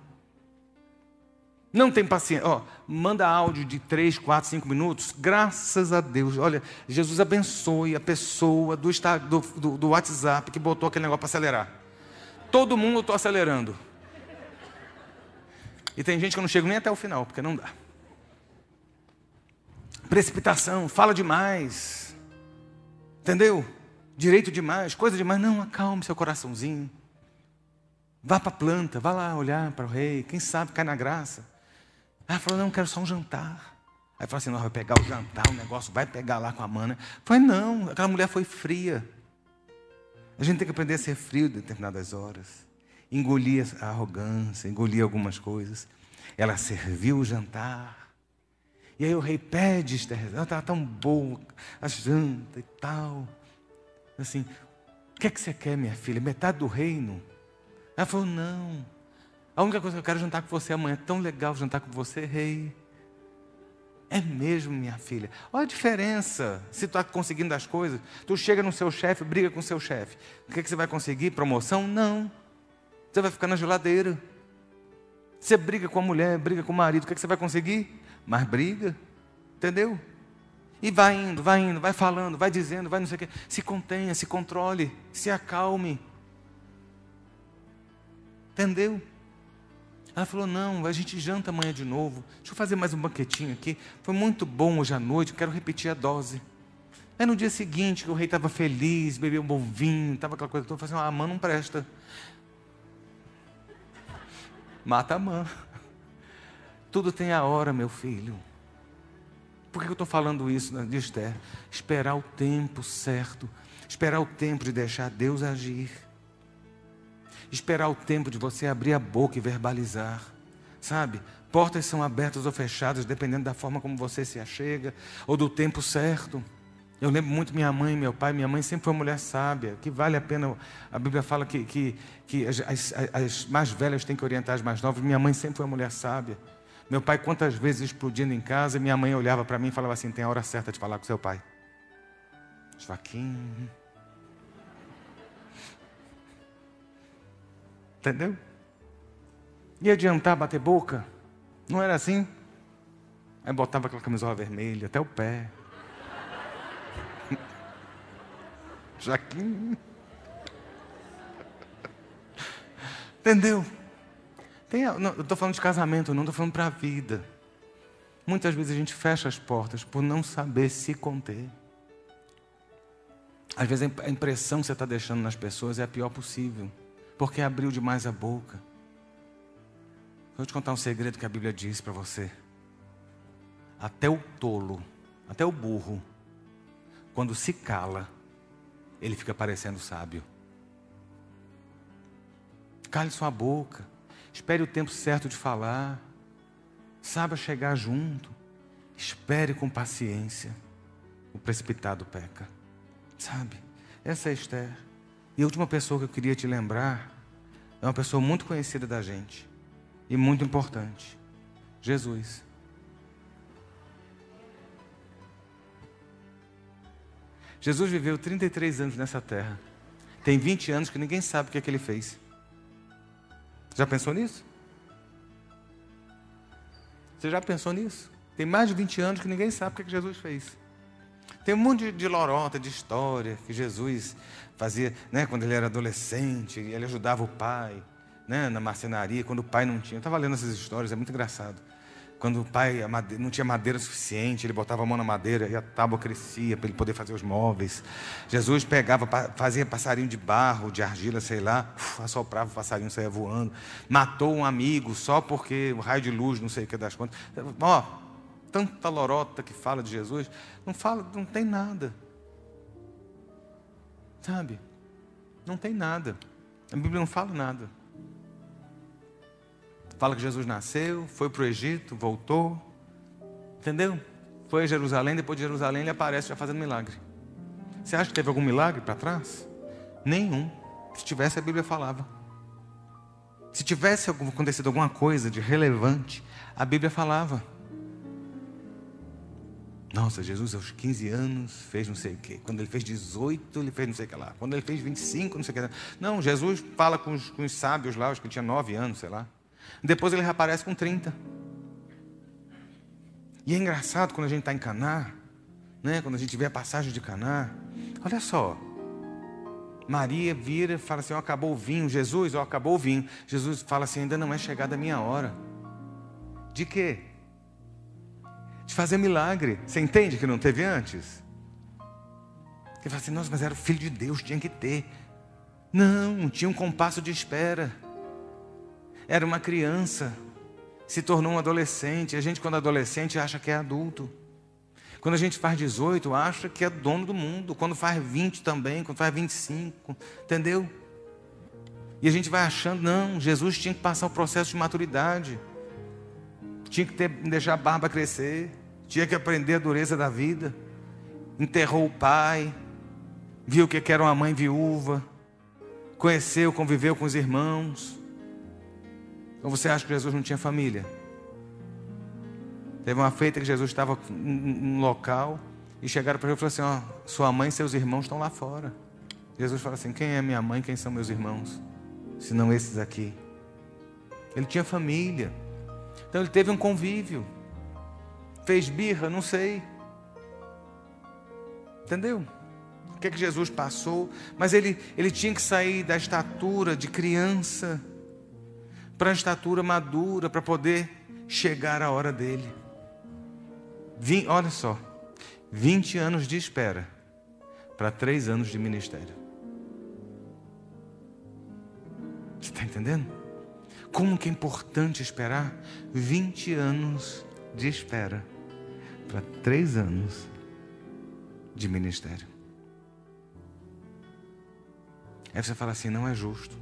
Não tem paciência. Ó, manda áudio de 3, 4, 5 minutos. Graças a Deus. Olha, Jesus abençoe a pessoa do, do, do, do WhatsApp que botou aquele negócio para acelerar. Todo mundo eu estou acelerando. E tem gente que eu não chego nem até o final, porque não dá. Precipitação, fala demais. Entendeu? Direito demais, coisa demais. Não, acalme seu coraçãozinho. Vá para a planta, vá lá olhar para o rei. Quem sabe cai na graça. Ela falou: Não, quero só um jantar. Aí falou assim: Não, vai pegar o jantar, o negócio vai pegar lá com a mana. Falei: Não, aquela mulher foi fria. A gente tem que aprender a ser frio em determinadas horas. engolia a arrogância, engolia algumas coisas. Ela serviu o jantar. E aí o rei pede, Esther, ela estava tão boa, a janta e tal. Assim, o que é que você quer, minha filha? Metade do reino? Ela falou, não. A única coisa que eu quero é jantar com você amanhã. É tão legal jantar com você, rei. É mesmo, minha filha. Olha a diferença. Se tu está conseguindo as coisas, tu chega no seu chefe, briga com o seu chefe. O que, é que você vai conseguir? Promoção? Não. Você vai ficar na geladeira. Você briga com a mulher, briga com o marido. O que, é que você vai conseguir? Mais briga. Entendeu? E vai indo, vai indo, vai falando, vai dizendo, vai não sei o quê. Se contenha, se controle, se acalme. Entendeu? Ela falou: Não, a gente janta amanhã de novo. Deixa eu fazer mais um banquetinho aqui. Foi muito bom hoje à noite, quero repetir a dose. Aí no dia seguinte, que o rei estava feliz, bebeu um bom vinho, estava aquela coisa toda, eu falei assim: Ah, a mãe não presta. Mata a mãe. Tudo tem a hora, meu filho. Por que eu estou falando isso de Esther? Esperar o tempo certo. Esperar o tempo de deixar Deus agir esperar o tempo de você abrir a boca e verbalizar. Sabe? Portas são abertas ou fechadas dependendo da forma como você se achega ou do tempo certo. Eu lembro muito minha mãe, meu pai. Minha mãe sempre foi uma mulher sábia, que vale a pena. A Bíblia fala que, que, que as, as, as mais velhas têm que orientar as mais novas. Minha mãe sempre foi uma mulher sábia. Meu pai, quantas vezes explodindo em casa, minha mãe olhava para mim e falava assim: tem a hora certa de falar com seu pai. Joaquim, Entendeu? Ia adiantar bater boca? Não era assim? Aí botava aquela camisola vermelha até o pé. Jaquim. Entendeu? Tem, não, eu estou falando de casamento, não estou falando para a vida. Muitas vezes a gente fecha as portas por não saber se conter. Às vezes a impressão que você está deixando nas pessoas é a pior possível porque abriu demais a boca. Vou te contar um segredo que a Bíblia diz para você. Até o tolo, até o burro, quando se cala, ele fica parecendo sábio. Cale sua boca, espere o tempo certo de falar, saiba chegar junto, espere com paciência. O precipitado peca, sabe? Essa é Esther. E a última pessoa que eu queria te lembrar é uma pessoa muito conhecida da gente e muito importante: Jesus. Jesus viveu 33 anos nessa terra. Tem 20 anos que ninguém sabe o que é que ele fez. Já pensou nisso? Você já pensou nisso? Tem mais de 20 anos que ninguém sabe o que, é que Jesus fez. Tem um monte de, de lorota, de história que Jesus fazia, né, quando ele era adolescente, ele ajudava o pai, né, na marcenaria, quando o pai não tinha. Eu estava lendo essas histórias, é muito engraçado. Quando o pai não tinha madeira suficiente, ele botava a mão na madeira e a tábua crescia para ele poder fazer os móveis. Jesus pegava, fazia passarinho de barro, de argila, sei lá, assoprava o passarinho, saía voando. Matou um amigo só porque o raio de luz, não sei o que das contas. Ó, tanta lorota que fala de Jesus, não fala, não tem nada. Sabe? Não tem nada. A Bíblia não fala nada. Fala que Jesus nasceu, foi para o Egito, voltou. Entendeu? Foi a Jerusalém, depois de Jerusalém ele aparece já fazendo milagre. Você acha que teve algum milagre para trás? Nenhum. Se tivesse, a Bíblia falava. Se tivesse acontecido alguma coisa de relevante, a Bíblia falava. Nossa, Jesus aos 15 anos fez não sei o quê. Quando ele fez 18, ele fez não sei o que lá. Quando ele fez 25, não sei o que lá. Não, Jesus fala com os, com os sábios lá, acho que ele tinha 9 anos, sei lá. Depois ele reaparece com 30. E é engraçado quando a gente está em Caná, né? quando a gente vê a passagem de Caná. Olha só. Maria vira e fala assim: oh, acabou o vinho. Jesus, oh, acabou o vinho. Jesus fala assim: ainda não é chegada a minha hora. De quê? de fazer milagre. Você entende que não teve antes? Você fala assim, nossa, mas era o filho de Deus, tinha que ter. Não, tinha um compasso de espera. Era uma criança, se tornou um adolescente. A gente, quando é adolescente, acha que é adulto. Quando a gente faz 18, acha que é dono do mundo. Quando faz 20 também, quando faz 25, entendeu? E a gente vai achando, não, Jesus tinha que passar o processo de maturidade, tinha que ter, deixar a barba crescer, tinha que aprender a dureza da vida. Enterrou o pai, viu que era uma mãe viúva, conheceu, conviveu com os irmãos. Então você acha que Jesus não tinha família? Teve uma feita que Jesus estava num local e chegaram para ele e falaram assim: ó, sua mãe e seus irmãos estão lá fora. Jesus fala assim: quem é minha mãe, quem são meus irmãos? Senão esses aqui. Ele tinha família. Então ele teve um convívio. Fez birra, não sei. Entendeu? O que é que Jesus passou? Mas ele, ele tinha que sair da estatura de criança para a estatura madura, para poder chegar a hora dele. Vim, olha só, 20 anos de espera para três anos de ministério. Você está entendendo? Como que é importante esperar 20 anos de espera para três anos de ministério. Aí você fala assim: não é justo.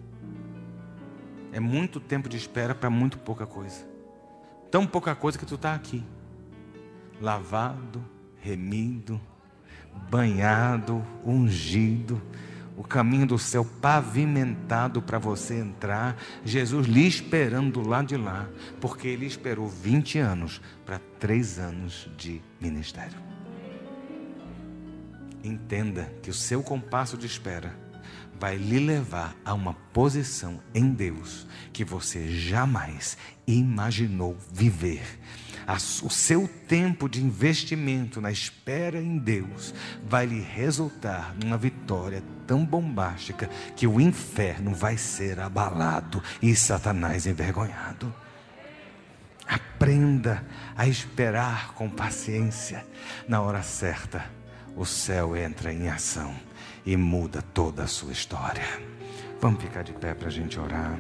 É muito tempo de espera para muito pouca coisa. Tão pouca coisa que tu está aqui, lavado, remido, banhado, ungido, o caminho do céu pavimentado para você entrar, Jesus lhe esperando do lado de lá, porque ele esperou 20 anos para três anos de ministério. Entenda que o seu compasso de espera vai lhe levar a uma posição em Deus que você jamais imaginou viver o seu tempo de investimento na espera em Deus vai lhe resultar numa vitória tão bombástica que o inferno vai ser abalado e Satanás envergonhado. Aprenda a esperar com paciência. Na hora certa, o céu entra em ação e muda toda a sua história. Vamos ficar de pé para a gente orar.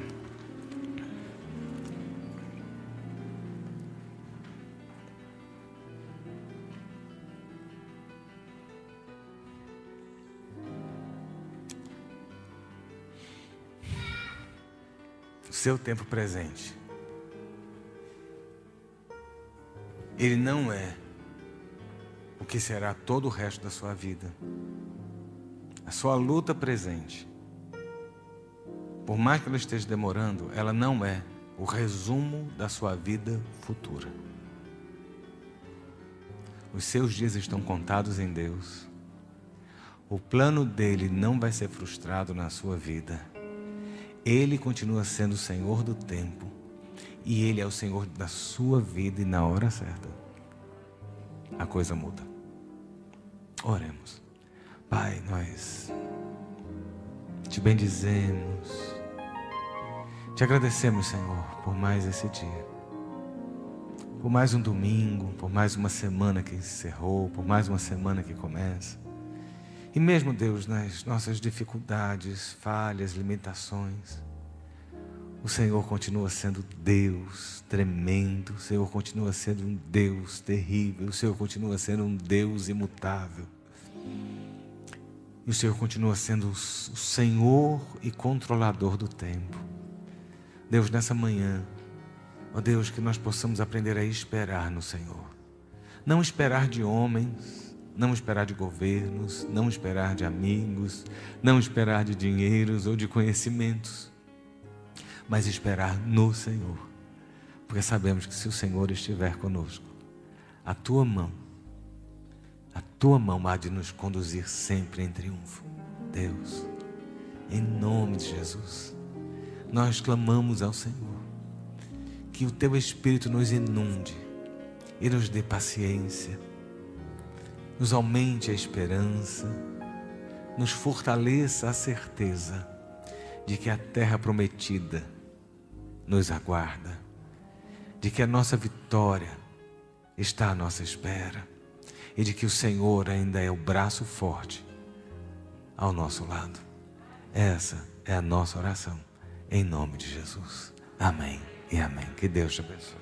seu tempo presente. Ele não é o que será todo o resto da sua vida. A sua luta presente, por mais que ela esteja demorando, ela não é o resumo da sua vida futura. Os seus dias estão contados em Deus. O plano dele não vai ser frustrado na sua vida. Ele continua sendo o Senhor do tempo. E Ele é o Senhor da sua vida e na hora certa. A coisa muda. Oremos. Pai, nós te bendizemos. Te agradecemos, Senhor, por mais esse dia. Por mais um domingo, por mais uma semana que encerrou, por mais uma semana que começa. E mesmo, Deus, nas nossas dificuldades, falhas, limitações, o Senhor continua sendo Deus tremendo, o Senhor continua sendo um Deus terrível, o Senhor continua sendo um Deus imutável. E o Senhor continua sendo o Senhor e controlador do tempo. Deus, nessa manhã, ó Deus, que nós possamos aprender a esperar no Senhor. Não esperar de homens, não esperar de governos, não esperar de amigos, não esperar de dinheiros ou de conhecimentos, mas esperar no Senhor, porque sabemos que se o Senhor estiver conosco, a tua mão, a tua mão há de nos conduzir sempre em triunfo. Deus, em nome de Jesus, nós clamamos ao Senhor, que o teu Espírito nos inunde e nos dê paciência nos aumente a esperança, nos fortaleça a certeza de que a terra prometida nos aguarda, de que a nossa vitória está à nossa espera e de que o Senhor ainda é o braço forte ao nosso lado. Essa é a nossa oração, em nome de Jesus. Amém e amém. Que Deus te abençoe.